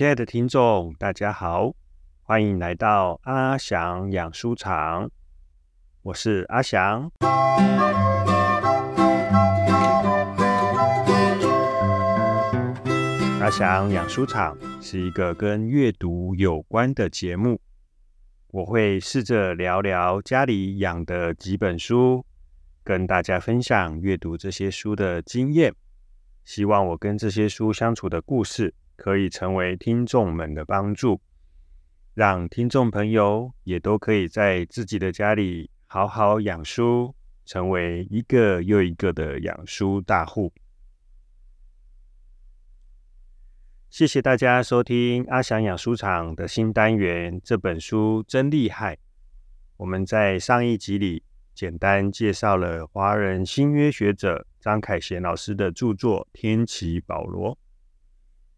亲爱的听众，大家好，欢迎来到阿翔养书场，我是阿翔。阿翔养书场是一个跟阅读有关的节目，我会试着聊聊家里养的几本书，跟大家分享阅读这些书的经验，希望我跟这些书相处的故事。可以成为听众们的帮助，让听众朋友也都可以在自己的家里好好养书，成为一个又一个的养书大户。谢谢大家收听阿翔养书场的新单元。这本书真厉害！我们在上一集里简单介绍了华人新约学者张凯贤老师的著作《天启保罗》。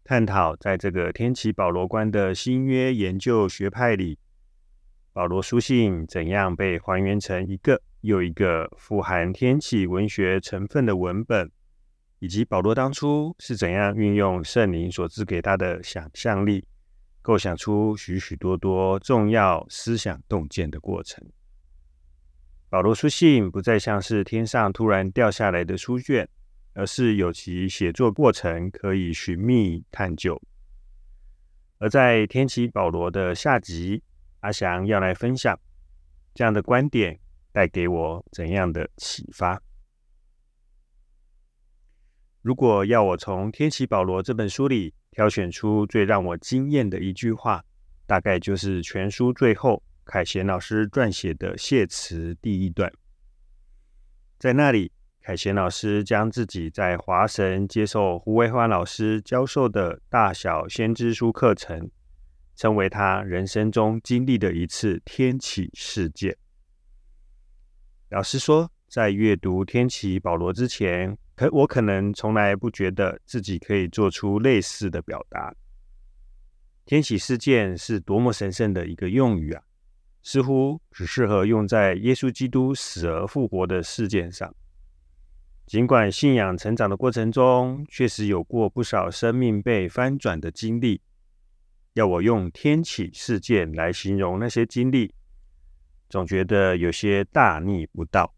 探讨在这个天启保罗观的新约研究学派里，保罗书信怎样被还原成一个又一个富含天启文学成分的文本，以及保罗当初是怎样运用圣灵所赐给他的想象力，构想出许许多多重要思想洞见的过程。保罗书信不再像是天上突然掉下来的书卷。而是有其写作过程可以寻觅探究。而在天启保罗的下集，阿翔要来分享这样的观点带给我怎样的启发？如果要我从《天启保罗》这本书里挑选出最让我惊艳的一句话，大概就是全书最后凯贤老师撰写的谢词第一段，在那里。凯贤老师将自己在华神接受胡维欢老师教授的大小先知书课程，称为他人生中经历的一次天启事件。老师说，在阅读天启保罗之前，可我可能从来不觉得自己可以做出类似的表达。天启事件是多么神圣的一个用语啊！似乎只适合用在耶稣基督死而复活的事件上。尽管信仰成长的过程中，确实有过不少生命被翻转的经历，要我用天启事件来形容那些经历，总觉得有些大逆不道。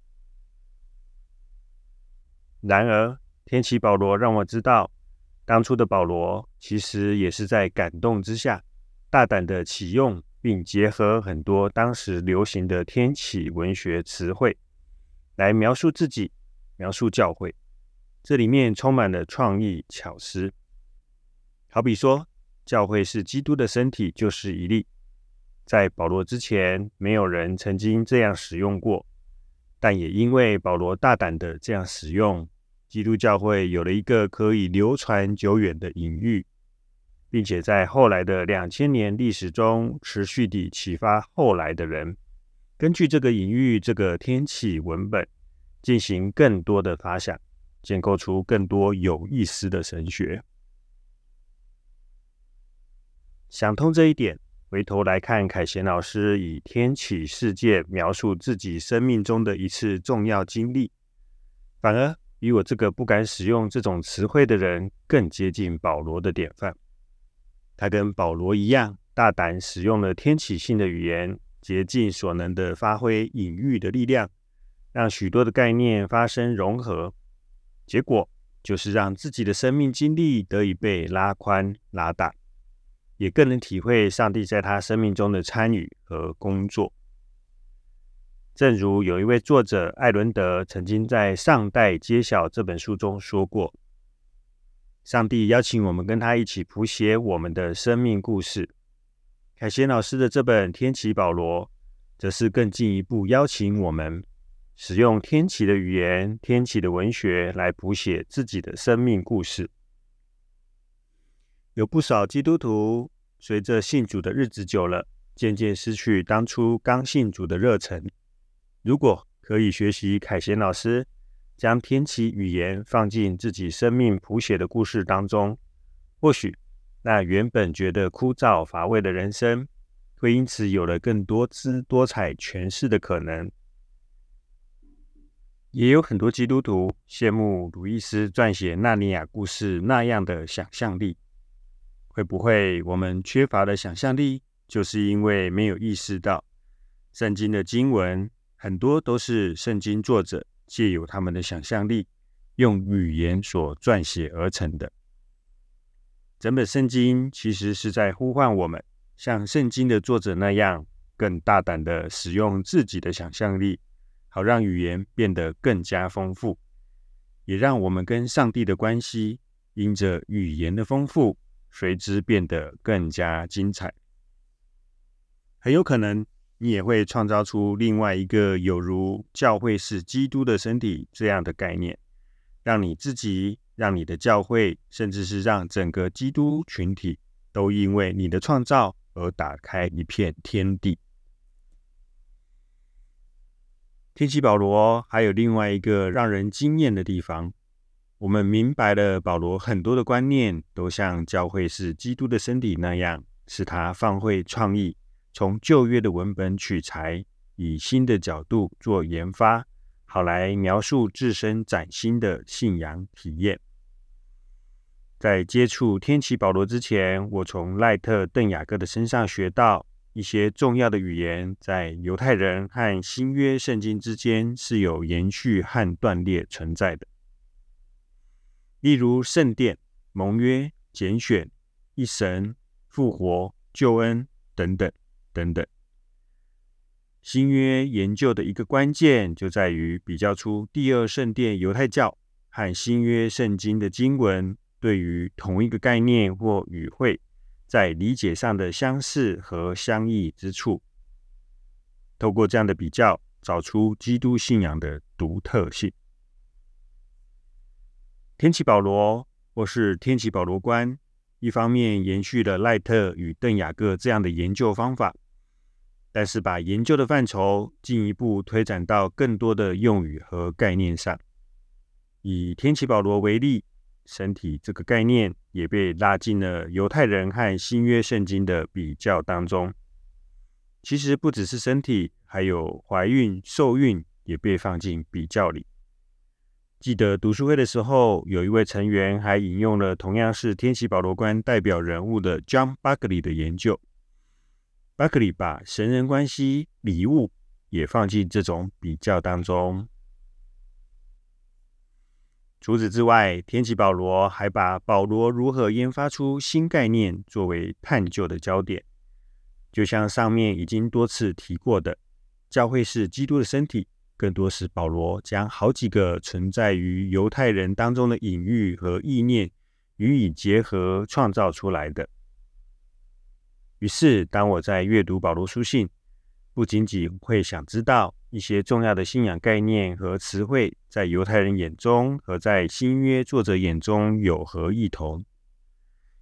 然而，天启保罗让我知道，当初的保罗其实也是在感动之下，大胆的启用并结合很多当时流行的天启文学词汇，来描述自己。描述教会，这里面充满了创意巧思。好比说，教会是基督的身体，就是一例。在保罗之前，没有人曾经这样使用过。但也因为保罗大胆的这样使用，基督教会有了一个可以流传久远的隐喻，并且在后来的两千年历史中，持续地启发后来的人，根据这个隐喻，这个天启文本。进行更多的发想，建构出更多有意思的神学。想通这一点，回头来看凯贤老师以天启事件描述自己生命中的一次重要经历，反而比我这个不敢使用这种词汇的人更接近保罗的典范。他跟保罗一样，大胆使用了天启性的语言，竭尽所能的发挥隐喻的力量。让许多的概念发生融合，结果就是让自己的生命经历得以被拉宽拉大，也更能体会上帝在他生命中的参与和工作。正如有一位作者艾伦德曾经在《上代揭晓》这本书中说过：“上帝邀请我们跟他一起谱写我们的生命故事。”凯贤老师的这本《天启保罗》则是更进一步邀请我们。使用天启的语言、天启的文学来谱写自己的生命故事，有不少基督徒随着信主的日子久了，渐渐失去当初刚信主的热忱。如果可以学习凯贤老师，将天启语言放进自己生命谱写的故事当中，或许那原本觉得枯燥乏味的人生，会因此有了更多姿多彩诠释的可能。也有很多基督徒羡慕鲁伊斯撰写《纳尼亚故事》那样的想象力，会不会我们缺乏了想象力，就是因为没有意识到圣经的经文很多都是圣经作者借由他们的想象力，用语言所撰写而成的。整本圣经其实是在呼唤我们，像圣经的作者那样，更大胆的使用自己的想象力，好让语言变得更加丰富。也让我们跟上帝的关系，因着语言的丰富，随之变得更加精彩。很有可能，你也会创造出另外一个有如教会是基督的身体这样的概念，让你自己、让你的教会，甚至是让整个基督群体，都因为你的创造而打开一片天地。天启保罗还有另外一个让人惊艳的地方，我们明白了保罗很多的观念都像教会是基督的身体那样，是他放会创意，从旧约的文本取材，以新的角度做研发，好来描述自身崭新的信仰体验。在接触天启保罗之前，我从赖特邓雅各的身上学到。一些重要的语言在犹太人和新约圣经之间是有延续和断裂存在的，例如圣殿、盟约、拣选、一神、复活、救恩等等等等。新约研究的一个关键就在于比较出第二圣殿犹太教和新约圣经的经文对于同一个概念或语汇。在理解上的相似和相异之处，透过这样的比较，找出基督信仰的独特性。天启保罗或是天启保罗观，一方面延续了赖特与邓雅各这样的研究方法，但是把研究的范畴进一步推展到更多的用语和概念上。以天启保罗为例。身体这个概念也被拉进了犹太人和新约圣经的比较当中。其实不只是身体，还有怀孕、受孕也被放进比较里。记得读书会的时候，有一位成员还引用了同样是天启保罗观代表人物的 John Buckley 的研究。Buckley 把神人关系、礼物也放进这种比较当中。除此之外，天启保罗还把保罗如何研发出新概念作为探究的焦点。就像上面已经多次提过的，教会是基督的身体，更多是保罗将好几个存在于犹太人当中的隐喻和意念予以结合创造出来的。于是，当我在阅读保罗书信，不仅仅会想知道。一些重要的信仰概念和词汇，在犹太人眼中和在新约作者眼中有何异同？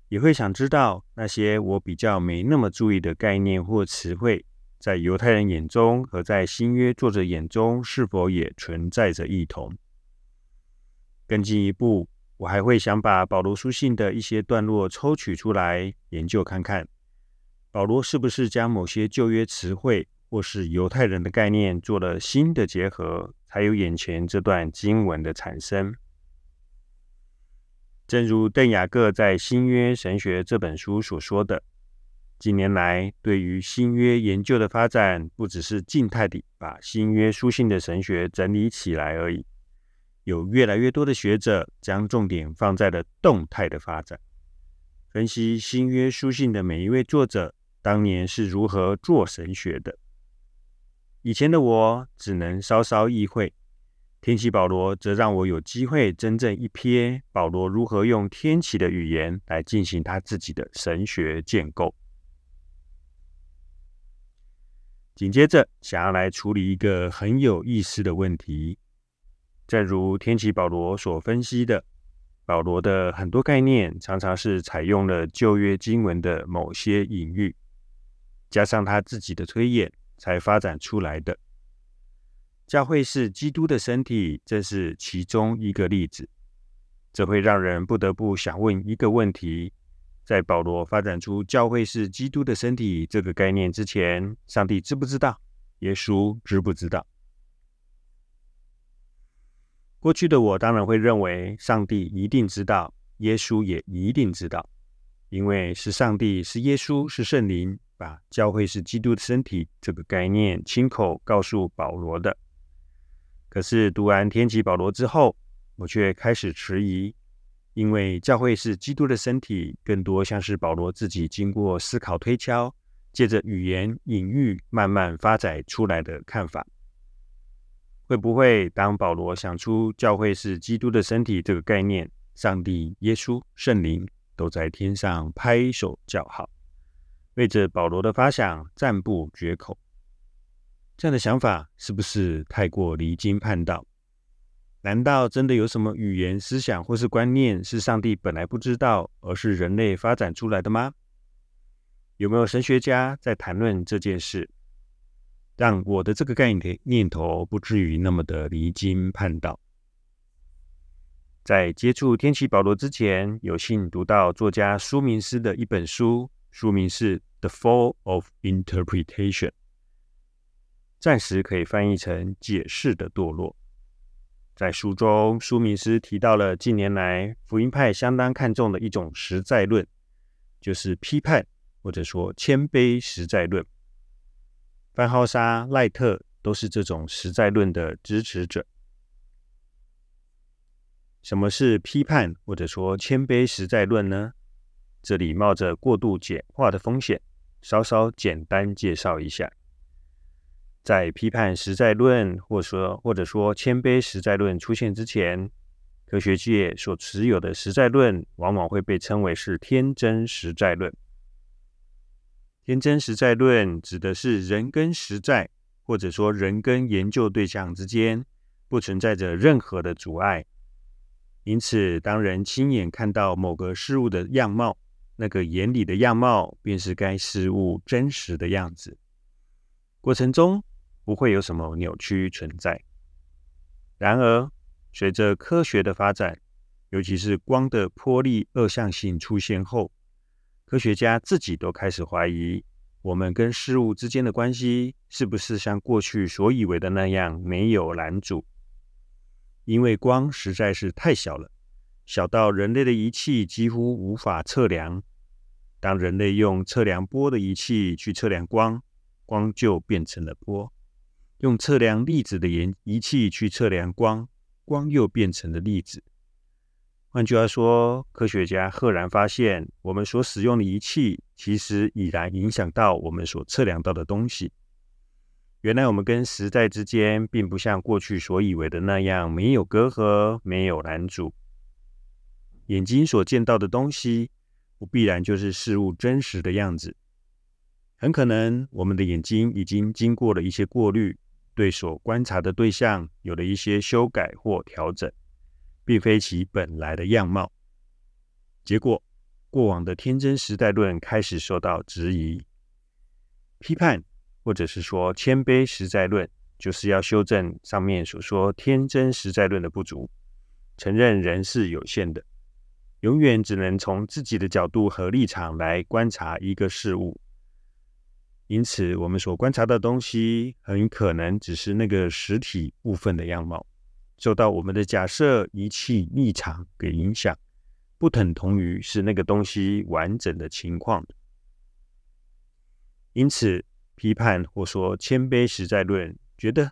也会想知道那些我比较没那么注意的概念或词汇，在犹太人眼中和在新约作者眼中是否也存在着异同？更进一步，我还会想把保罗书信的一些段落抽取出来研究看看，保罗是不是将某些旧约词汇。或是犹太人的概念做了新的结合，才有眼前这段经文的产生。正如邓雅各在《新约神学》这本书所说的，近年来对于新约研究的发展，不只是静态地把新约书信的神学整理起来而已，有越来越多的学者将重点放在了动态的发展，分析新约书信的每一位作者当年是如何做神学的。以前的我只能稍稍意会，天启保罗则让我有机会真正一瞥保罗如何用天启的语言来进行他自己的神学建构。紧接着，想要来处理一个很有意思的问题，正如天启保罗所分析的，保罗的很多概念常常是采用了旧约经文的某些隐喻，加上他自己的推演。才发展出来的教会是基督的身体，这是其中一个例子。这会让人不得不想问一个问题：在保罗发展出教会是基督的身体这个概念之前，上帝知不知道？耶稣知不知道？过去的我当然会认为上帝一定知道，耶稣也一定知道，因为是上帝，是耶稣，是圣灵，把教会是基督的身体这个概念亲口告诉保罗的。可是读完天启保罗之后，我却开始迟疑，因为教会是基督的身体，更多像是保罗自己经过思考推敲，借着语言隐喻慢慢发展出来的看法。会不会当保罗想出教会是基督的身体这个概念，上帝、耶稣、圣灵？都在天上拍手叫好，为着保罗的发想赞不绝口。这样的想法是不是太过离经叛道？难道真的有什么语言、思想或是观念是上帝本来不知道，而是人类发展出来的吗？有没有神学家在谈论这件事，让我的这个概念念头不至于那么的离经叛道？在接触天启保罗之前，有幸读到作家苏明斯的一本书，书名是《The Fall of Interpretation》，暂时可以翻译成“解释的堕落”。在书中，苏明斯提到了近年来福音派相当看重的一种实在论，就是批判或者说谦卑实在论。范浩沙、赖特都是这种实在论的支持者。什么是批判或者说谦卑实在论呢？这里冒着过度简化的风险，稍稍简单介绍一下。在批判实在论或说或者说谦卑实在论出现之前，科学界所持有的实在论往往会被称为是天真实在论。天真实在论指的是人跟实在，或者说人跟研究对象之间不存在着任何的阻碍。因此，当人亲眼看到某个事物的样貌，那个眼里的样貌便是该事物真实的样子。过程中不会有什么扭曲存在。然而，随着科学的发展，尤其是光的波粒二象性出现后，科学家自己都开始怀疑，我们跟事物之间的关系是不是像过去所以为的那样没有拦阻。因为光实在是太小了，小到人类的仪器几乎无法测量。当人类用测量波的仪器去测量光，光就变成了波；用测量粒子的仪仪器去测量光，光又变成了粒子。换句话说，科学家赫然发现，我们所使用的仪器其实已然影响到我们所测量到的东西。原来我们跟实在之间，并不像过去所以为的那样没有隔阂、没有拦阻。眼睛所见到的东西，不必然就是事物真实的样子。很可能我们的眼睛已经经过了一些过滤，对所观察的对象有了一些修改或调整，并非其本来的样貌。结果，过往的天真时代论开始受到质疑、批判。或者是说谦卑实在论，就是要修正上面所说天真实在论的不足，承认人是有限的，永远只能从自己的角度和立场来观察一个事物。因此，我们所观察的东西很可能只是那个实体部分的样貌，受到我们的假设、仪器、立场给影响，不等同于是那个东西完整的情况。因此。批判或说谦卑实在论，觉得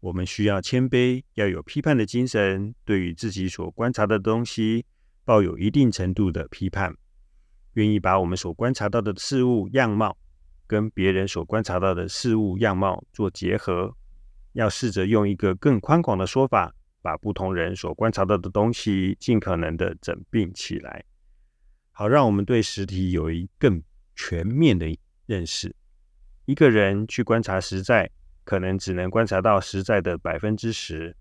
我们需要谦卑，要有批判的精神，对于自己所观察的东西抱有一定程度的批判，愿意把我们所观察到的事物样貌跟别人所观察到的事物样貌做结合，要试着用一个更宽广的说法，把不同人所观察到的东西尽可能的整并起来，好让我们对实体有一更全面的认识。一个人去观察实在，可能只能观察到实在的百分之十。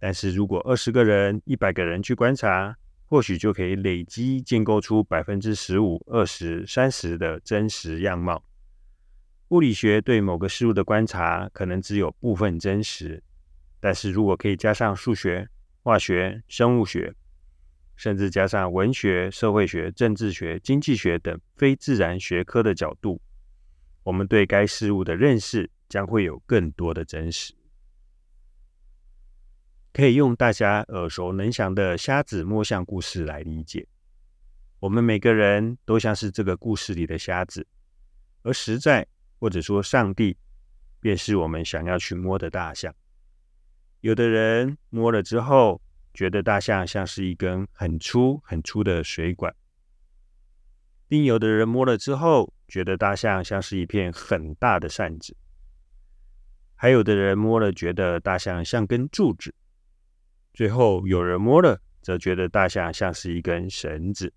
但是如果二十个人、一百个人去观察，或许就可以累积建构出百分之十五、二十、三十的真实样貌。物理学对某个事物的观察可能只有部分真实，但是如果可以加上数学、化学、生物学，甚至加上文学、社会学、政治学、经济学等非自然学科的角度。我们对该事物的认识将会有更多的真实，可以用大家耳熟能详的瞎子摸象故事来理解。我们每个人都像是这个故事里的瞎子，而实在或者说上帝，便是我们想要去摸的大象。有的人摸了之后，觉得大象像是一根很粗很粗的水管；另有的人摸了之后，觉得大象像是一片很大的扇子；还有的人摸了，觉得大象像根柱子；最后有人摸了，则觉得大象像是一根绳子。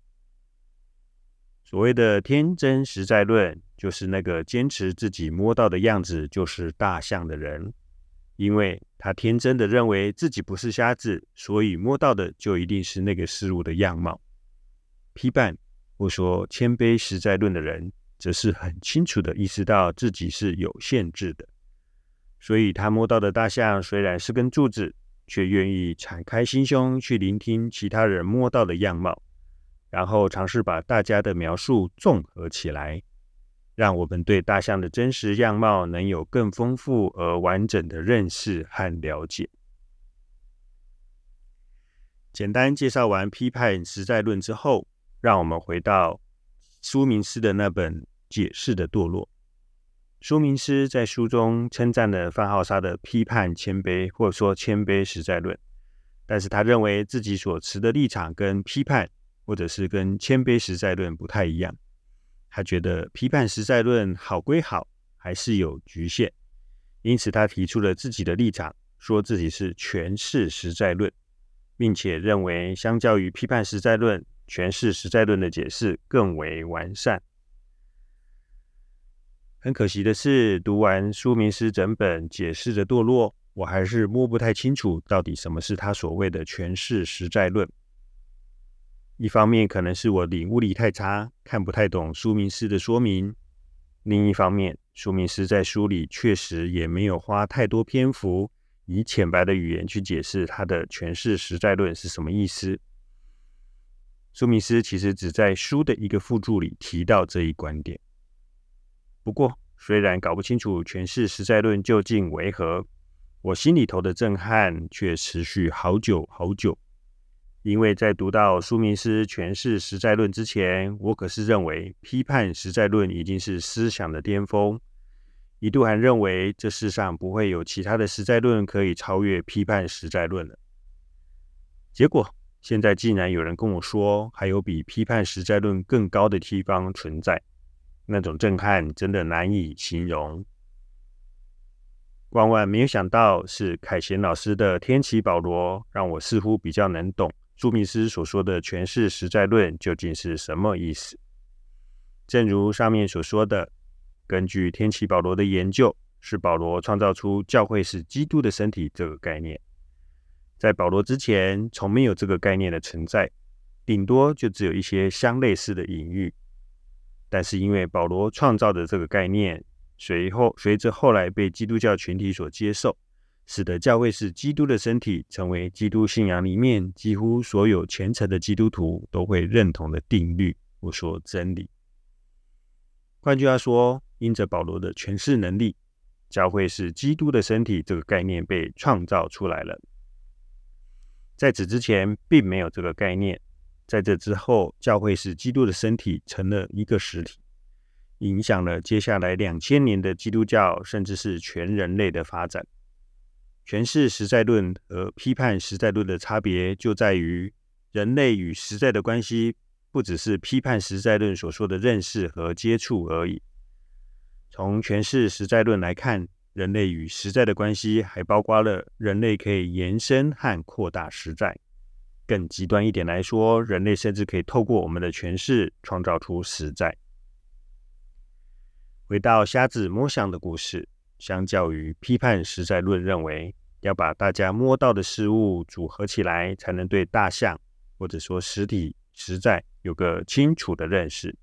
所谓的天真实在论，就是那个坚持自己摸到的样子就是大象的人，因为他天真的认为自己不是瞎子，所以摸到的就一定是那个事物的样貌。批判或说谦卑实在论的人，则是很清楚的意识到自己是有限制的，所以他摸到的大象虽然是根柱子，却愿意敞开心胸去聆听其他人摸到的样貌。然后尝试把大家的描述综合起来，让我们对大象的真实样貌能有更丰富而完整的认识和了解。简单介绍完批判实在论之后，让我们回到苏明斯的那本《解释的堕落》。苏明斯在书中称赞了范浩沙的批判谦卑，或者说谦卑实在论，但是他认为自己所持的立场跟批判。或者是跟谦卑实在论不太一样，他觉得批判实在论好归好，还是有局限，因此他提出了自己的立场，说自己是诠释实在论，并且认为相较于批判实在论，诠释实在论的解释更为完善。很可惜的是，读完苏明斯整本解释的堕落，我还是摸不太清楚到底什么是他所谓的诠释实在论。一方面可能是我领悟力太差，看不太懂书名师的说明；另一方面，书名师在书里确实也没有花太多篇幅，以浅白的语言去解释他的诠释实在论是什么意思。书名师其实只在书的一个附注里提到这一观点。不过，虽然搞不清楚诠释实在论究竟为何，我心里头的震撼却持续好久好久。因为在读到苏明斯诠释实在论之前，我可是认为批判实在论已经是思想的巅峰，一度还认为这世上不会有其他的实在论可以超越批判实在论了。结果现在竟然有人跟我说，还有比批判实在论更高的地方存在，那种震撼真的难以形容。万万没有想到，是凯贤老师的天启保罗，让我似乎比较能懂。朱密斯所说的诠释实在论究竟是什么意思？正如上面所说的，根据天启保罗的研究，是保罗创造出教会是基督的身体这个概念。在保罗之前，从没有这个概念的存在，顶多就只有一些相类似的隐喻。但是因为保罗创造的这个概念，随后随着后来被基督教群体所接受。使得教会是基督的身体，成为基督信仰里面几乎所有虔诚的基督徒都会认同的定律，或说真理。换句话说，因着保罗的诠释能力，教会是基督的身体这个概念被创造出来了。在此之前，并没有这个概念；在这之后，教会使基督的身体成了一个实体，影响了接下来两千年的基督教，甚至是全人类的发展。诠释实在论和批判实在论的差别，就在于人类与实在的关系，不只是批判实在论所说的认识和接触而已。从诠释实在论来看，人类与实在的关系，还包括了人类可以延伸和扩大实在。更极端一点来说，人类甚至可以透过我们的诠释，创造出实在。回到瞎子摸象的故事。相较于批判实在论，认为要把大家摸到的事物组合起来，才能对大象或者说实体实在有个清楚的认识。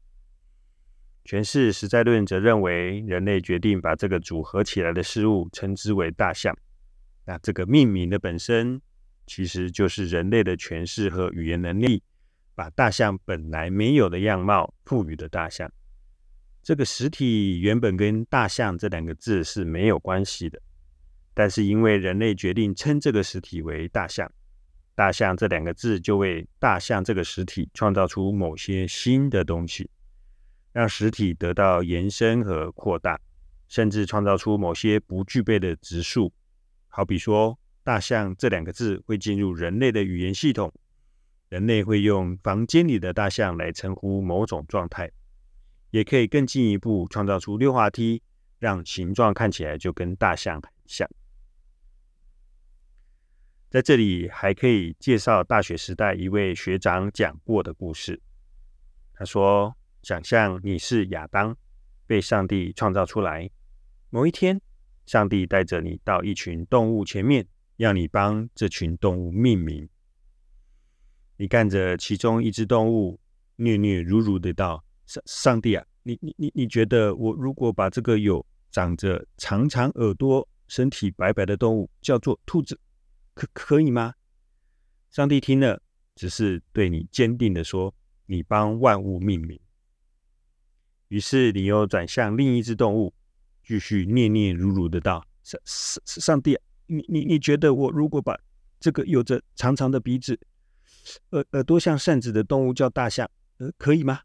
诠释实在论则认为，人类决定把这个组合起来的事物称之为大象。那这个命名的本身，其实就是人类的诠释和语言能力，把大象本来没有的样貌赋予的大象。这个实体原本跟“大象”这两个字是没有关系的，但是因为人类决定称这个实体为大象，大象这两个字就为大象这个实体创造出某些新的东西，让实体得到延伸和扩大，甚至创造出某些不具备的质数。好比说，大象这两个字会进入人类的语言系统，人类会用房间里的大象来称呼某种状态，也可以更进一步创造出溜滑梯，让形状看起来就跟大象很像。在这里还可以介绍大学时代一位学长讲过的故事。他说：“想象你是亚当，被上帝创造出来。某一天，上帝带着你到一群动物前面，要你帮这群动物命名。你看着其中一只动物，虐虐如如的道：‘上上帝啊，你你你你觉得我如果把这个有长着长长耳朵、身体白白的动物叫做兔子？’”可可以吗？上帝听了，只是对你坚定的说：“你帮万物命名。”于是你又转向另一只动物，继续念念如如的道：“上上上帝，你你你觉得我如果把这个有着长长的鼻子、耳耳朵像扇子的动物叫大象，呃，可以吗？”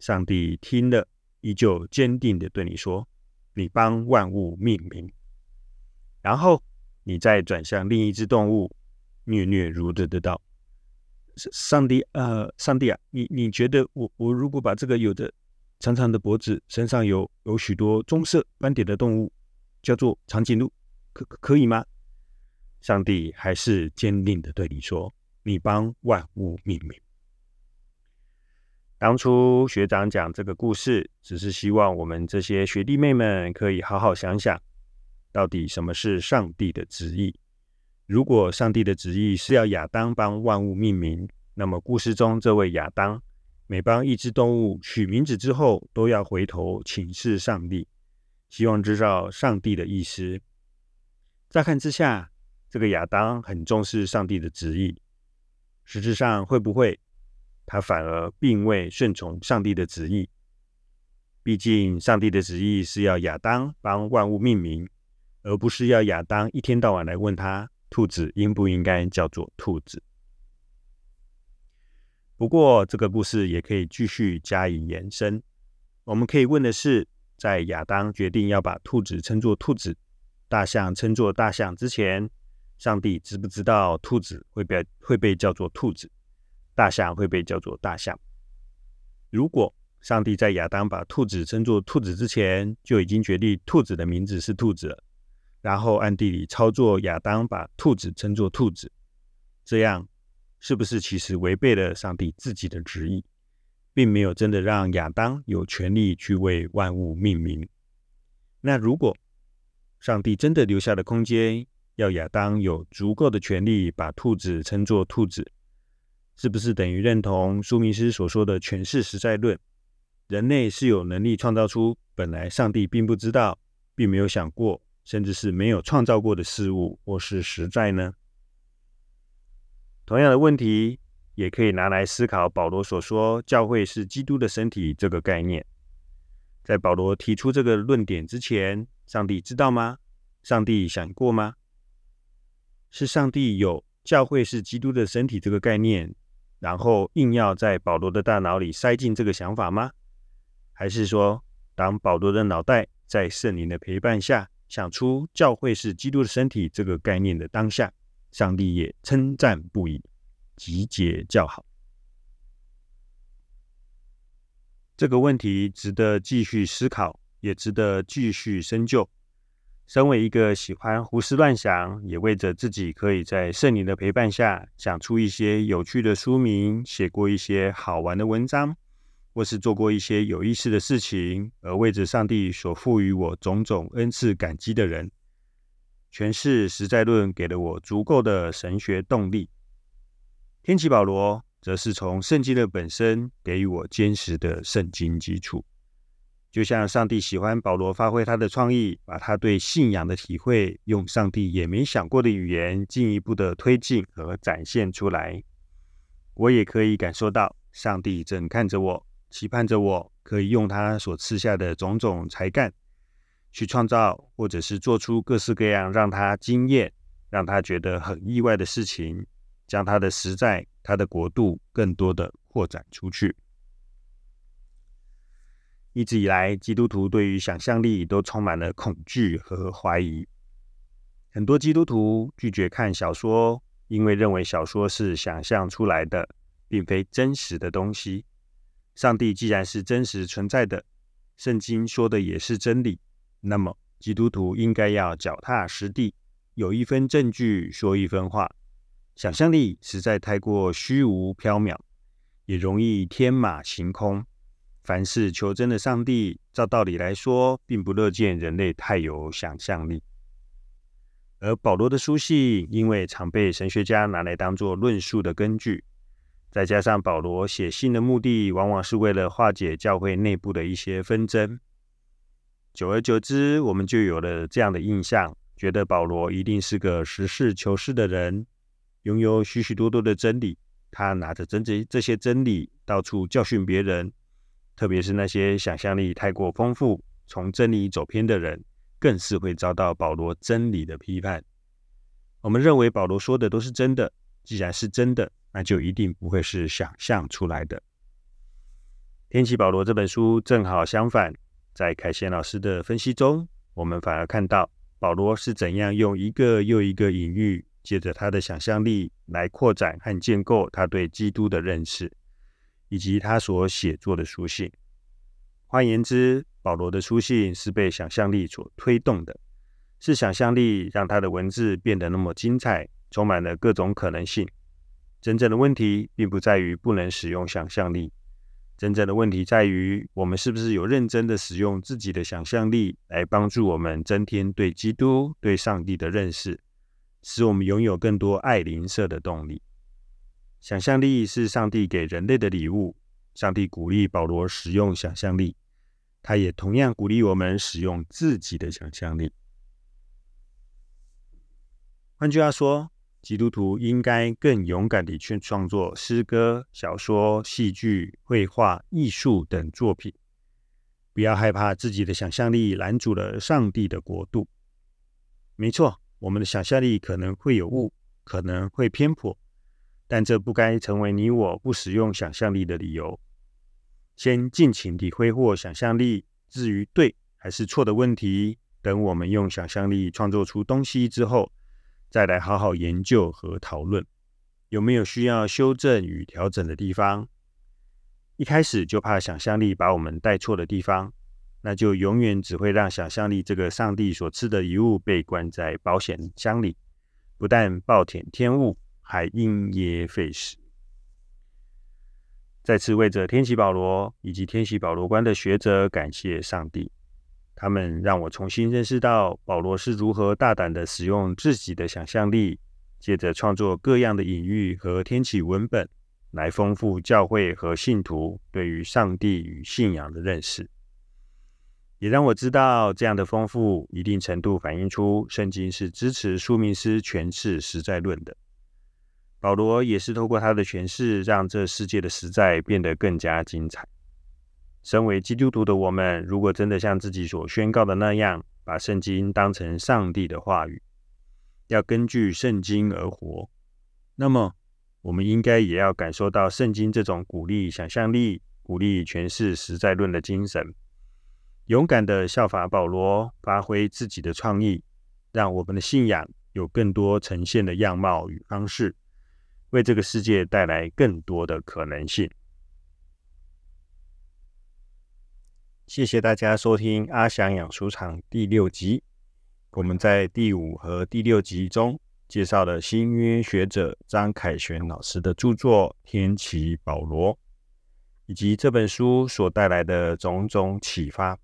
上帝听了，依旧坚定的对你说：“你帮万物命名。”然后。你再转向另一只动物，虐虐如的的道：“上帝，呃，上帝啊，你你觉得我我如果把这个有着长长的脖子、身上有有许多棕色斑点的动物叫做长颈鹿，可可以吗？”上帝还是坚定的对你说：“你帮万物命名。”当初学长讲这个故事，只是希望我们这些学弟妹们可以好好想想。到底什么是上帝的旨意？如果上帝的旨意是要亚当帮万物命名，那么故事中这位亚当每帮一只动物取名字之后，都要回头请示上帝，希望知道上帝的意思。乍看之下，这个亚当很重视上帝的旨意，实质上会不会他反而并未顺从上帝的旨意？毕竟上帝的旨意是要亚当帮万物命名。而不是要亚当一天到晚来问他兔子应不应该叫做兔子。不过，这个故事也可以继续加以延伸。我们可以问的是，在亚当决定要把兔子称作兔子，大象称作大象之前，上帝知不知道兔子会被会被叫做兔子，大象会被叫做大象？如果上帝在亚当把兔子称作兔子之前，就已经决定兔子的名字是兔子。然后暗地里操作亚当把兔子称作兔子，这样是不是其实违背了上帝自己的旨意，并没有真的让亚当有权利去为万物命名？那如果上帝真的留下了空间，要亚当有足够的权利把兔子称作兔子，是不是等于认同苏明斯所说的诠释实在论？人类是有能力创造出本来上帝并不知道，并没有想过。甚至是没有创造过的事物，或是实在呢？同样的问题，也可以拿来思考保罗所说“教会是基督的身体”这个概念。在保罗提出这个论点之前，上帝知道吗？上帝想过吗？是上帝有“教会是基督的身体”这个概念，然后硬要在保罗的大脑里塞进这个想法吗？还是说，当保罗的脑袋在圣灵的陪伴下？想出教会是基督的身体这个概念的当下，上帝也称赞不已，集结叫好。这个问题值得继续思考，也值得继续深究。身为一个喜欢胡思乱想，也为着自己可以在圣灵的陪伴下想出一些有趣的书名，写过一些好玩的文章。或是做过一些有意思的事情，而为着上帝所赋予我种种恩赐感激的人，诠释实在论给了我足够的神学动力。天启保罗则是从圣经的本身给予我坚实的圣经基础。就像上帝喜欢保罗发挥他的创意，把他对信仰的体会用上帝也没想过的语言进一步的推进和展现出来，我也可以感受到上帝正看着我。期盼着我可以用他所赐下的种种才干，去创造或者是做出各式各样让他惊艳、让他觉得很意外的事情，将他的实在、他的国度更多的扩展出去。一直以来，基督徒对于想象力都充满了恐惧和怀疑。很多基督徒拒绝看小说，因为认为小说是想象出来的，并非真实的东西。上帝既然是真实存在的，圣经说的也是真理，那么基督徒应该要脚踏实地。有一分证据说一分话，想象力实在太过虚无缥缈，也容易天马行空。凡事求真的上帝，照道理来说，并不乐见人类太有想象力。而保罗的书信，因为常被神学家拿来当作论述的根据，再加上保罗写信的目的，往往是为了化解教会内部的一些纷争，久而久之，我们就有了这样的印象。觉得保罗一定是个实事求是的人，拥有许许多多的真理。他拿着真这这些真理到处教训别人，特别是那些想象力太过丰富、从真理走偏的人，更是会遭到保罗真理的批判。我们认为保罗说的都是真的，既然是真的，那就一定不会是想象出来的。《天启保罗》这本书正好相反，在凯贤老师的分析中，我们反而看到。保罗是怎样用一个又一个隐喻，借着他的想象力来扩展和建构他对基督的认识，以及他所写作的书信。换言之，保罗的书信是被想象力所推动的，是想象力让他的文字变得那么精彩，充满了各种可能性。真正的问题并不在于不能使用想象力。真正的问题在于，我们是不是有认真的使用自己的想象力来帮助我们增添对基督、对上帝的认识，使我们拥有更多爱灵舍的动力。想象力是上帝给人类的礼物，上帝鼓励保罗使用想象力，他也同样鼓励我们使用自己的想象力。换句话说。基督徒应该更勇敢地去创作诗歌、小说、戏剧、绘画、艺术等作品，不要害怕自己的想象力拦阻了上帝的国度。没错，我们的想象力可能会有误，可能会偏颇，但这不该成为你我不使用想象力的理由。先尽情地挥霍想象力，至于对还是错的问题，等我们用想象力创作出东西之后。再来好好研究和讨论，有没有需要修正与调整的地方？一开始就怕想象力把我们带错的地方，那就永远只会让想象力这个上帝所赐的遗物被关在保险箱里，不但暴殄天物，还因噎废食。再次为着天启保罗以及天启保罗观的学者感谢上帝。他们让我重新认识到保罗是如何大胆的使用自己的想象力，借着创作各样的隐喻和天启文本，来丰富教会和信徒对于上帝与信仰的认识。也让我知道，这样的丰富一定程度反映出圣经是支持苏明斯诠释实在论的。保罗也是透过他的诠释，让这世界的实在变得更加精彩。身为基督徒的我们，如果真的像自己所宣告的那样，把圣经当成上帝的话语，要根据圣经而活，那么我们应该也要感受到圣经这种鼓励想象力、鼓励诠释实在论的精神，勇敢的效法保罗，发挥自己的创意，让我们的信仰有更多呈现的样貌与方式，为这个世界带来更多的可能性。谢谢大家收听阿翔养书场第六集。我们在第五和第六集中介绍了新约学者张凯旋老师的著作《天启保罗》，以及这本书所带来的种种启发。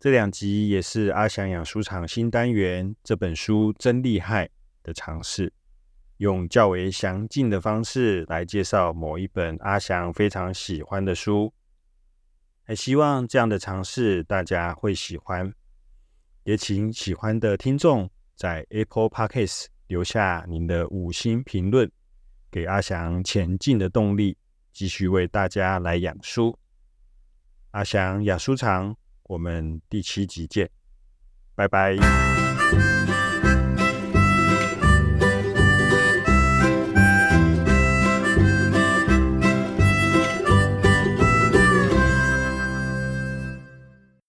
这两集也是阿翔养书场新单元“这本书真厉害”的尝试，用较为详尽的方式来介绍某一本阿翔非常喜欢的书。还希望这样的尝试大家会喜欢，也请喜欢的听众在 Apple Podcast 留下您的五星评论，给阿翔前进的动力，继续为大家来养书。阿翔养书场，我们第七集见，拜拜。